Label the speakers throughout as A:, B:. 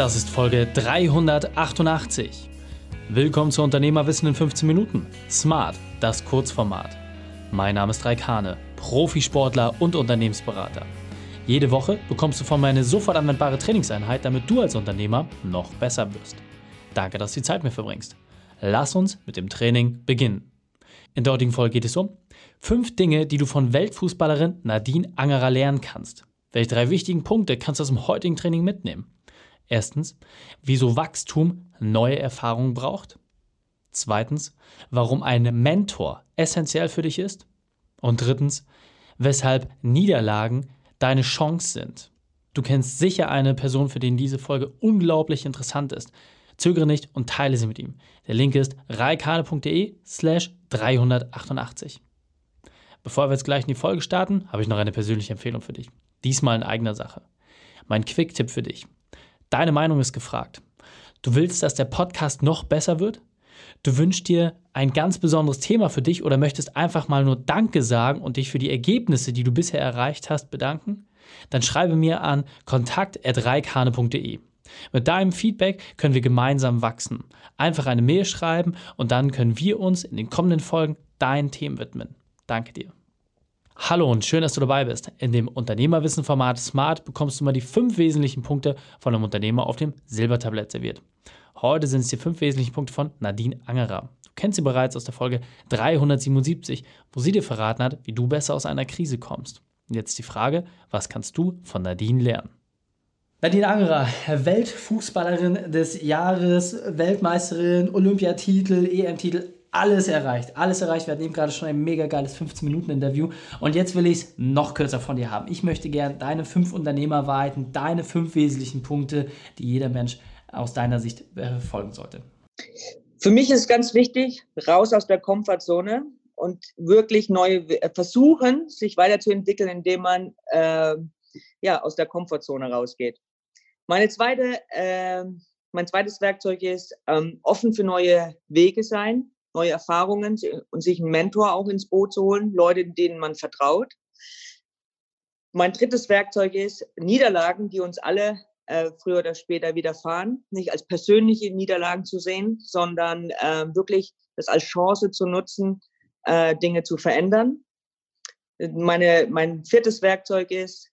A: Das ist Folge 388. Willkommen zu Unternehmerwissen in 15 Minuten. Smart, das Kurzformat. Mein Name ist Raikane, Profisportler und Unternehmensberater. Jede Woche bekommst du von mir eine sofort anwendbare Trainingseinheit, damit du als Unternehmer noch besser wirst. Danke, dass du die Zeit mir verbringst. Lass uns mit dem Training beginnen. In der heutigen Folge geht es um fünf Dinge, die du von Weltfußballerin Nadine Angerer lernen kannst. Welche drei wichtigen Punkte kannst du aus dem heutigen Training mitnehmen? Erstens, wieso Wachstum neue Erfahrungen braucht. Zweitens, warum ein Mentor essentiell für dich ist. Und drittens, weshalb Niederlagen deine Chance sind. Du kennst sicher eine Person, für den diese Folge unglaublich interessant ist. Zögere nicht und teile sie mit ihm. Der Link ist reikane.de slash 388. Bevor wir jetzt gleich in die Folge starten, habe ich noch eine persönliche Empfehlung für dich. Diesmal in eigener Sache. Mein Quick-Tipp für dich. Deine Meinung ist gefragt. Du willst, dass der Podcast noch besser wird? Du wünschst dir ein ganz besonderes Thema für dich oder möchtest einfach mal nur Danke sagen und dich für die Ergebnisse, die du bisher erreicht hast, bedanken? Dann schreibe mir an kontakt.reikane.de. Mit deinem Feedback können wir gemeinsam wachsen. Einfach eine Mail schreiben und dann können wir uns in den kommenden Folgen deinen Themen widmen. Danke dir. Hallo und schön, dass du dabei bist. In dem Unternehmerwissen-Format Smart bekommst du mal die fünf wesentlichen Punkte von einem Unternehmer auf dem Silbertablett serviert. Heute sind es die fünf wesentlichen Punkte von Nadine Angerer. Du kennst sie bereits aus der Folge 377, wo sie dir verraten hat, wie du besser aus einer Krise kommst. Und jetzt die Frage, was kannst du von Nadine lernen? Nadine Angerer, Weltfußballerin des Jahres, Weltmeisterin, Olympiatitel, EM-Titel, alles erreicht. Alles erreicht. Wir hatten eben gerade schon ein mega geiles 15-Minuten-Interview. Und jetzt will ich es noch kürzer von dir haben. Ich möchte gerne deine fünf Unternehmerwahrheiten, deine fünf wesentlichen Punkte, die jeder Mensch aus deiner Sicht verfolgen sollte.
B: Für mich ist ganz wichtig, raus aus der Komfortzone und wirklich neue äh, versuchen, sich weiterzuentwickeln, indem man äh, ja, aus der Komfortzone rausgeht. Meine zweite, äh, mein zweites Werkzeug ist ähm, offen für neue Wege sein, neue Erfahrungen und sich einen Mentor auch ins Boot zu holen, Leute, denen man vertraut. Mein drittes Werkzeug ist Niederlagen, die uns alle äh, früher oder später widerfahren, nicht als persönliche Niederlagen zu sehen, sondern äh, wirklich das als Chance zu nutzen, äh, Dinge zu verändern. Meine, mein viertes Werkzeug ist,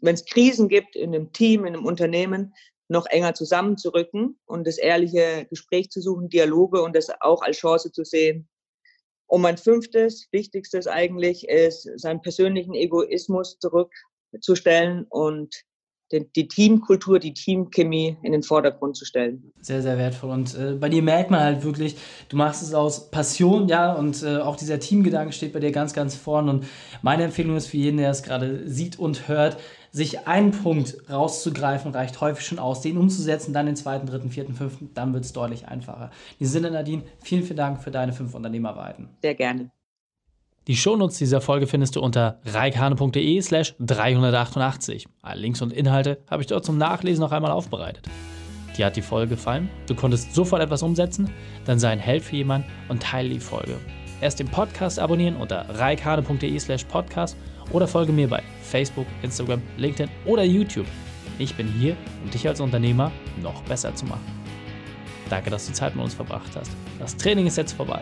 B: wenn es Krisen gibt in einem Team, in einem Unternehmen, noch enger zusammenzurücken und das ehrliche Gespräch zu suchen, Dialoge und das auch als Chance zu sehen. Und mein fünftes, wichtigstes eigentlich ist, seinen persönlichen Egoismus zurückzustellen und die Teamkultur, die Teamchemie in den Vordergrund zu stellen.
A: Sehr, sehr wertvoll. Und äh, bei dir merkt man halt wirklich, du machst es aus Passion, ja, und äh, auch dieser Teamgedanke steht bei dir ganz, ganz vorn. Und meine Empfehlung ist für jeden, der es gerade sieht und hört, sich einen Punkt rauszugreifen, reicht häufig schon aus, den umzusetzen, dann den zweiten, dritten, vierten, fünften, dann wird es deutlich einfacher. In diesem Sinne, Nadine, vielen, vielen Dank für deine fünf Unternehmerweiten.
B: Sehr gerne.
A: Die Shownotes dieser Folge findest du unter reikane.de slash 388. Alle Links und Inhalte habe ich dort zum Nachlesen noch einmal aufbereitet. Dir hat die Folge gefallen? Du konntest sofort etwas umsetzen? Dann sei ein Held für jemanden und teile die Folge. Erst den Podcast abonnieren unter reikane.de slash podcast oder folge mir bei Facebook, Instagram, LinkedIn oder YouTube. Ich bin hier, um dich als Unternehmer noch besser zu machen. Danke, dass du Zeit mit uns verbracht hast. Das Training ist jetzt vorbei.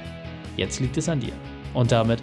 A: Jetzt liegt es an dir. Und damit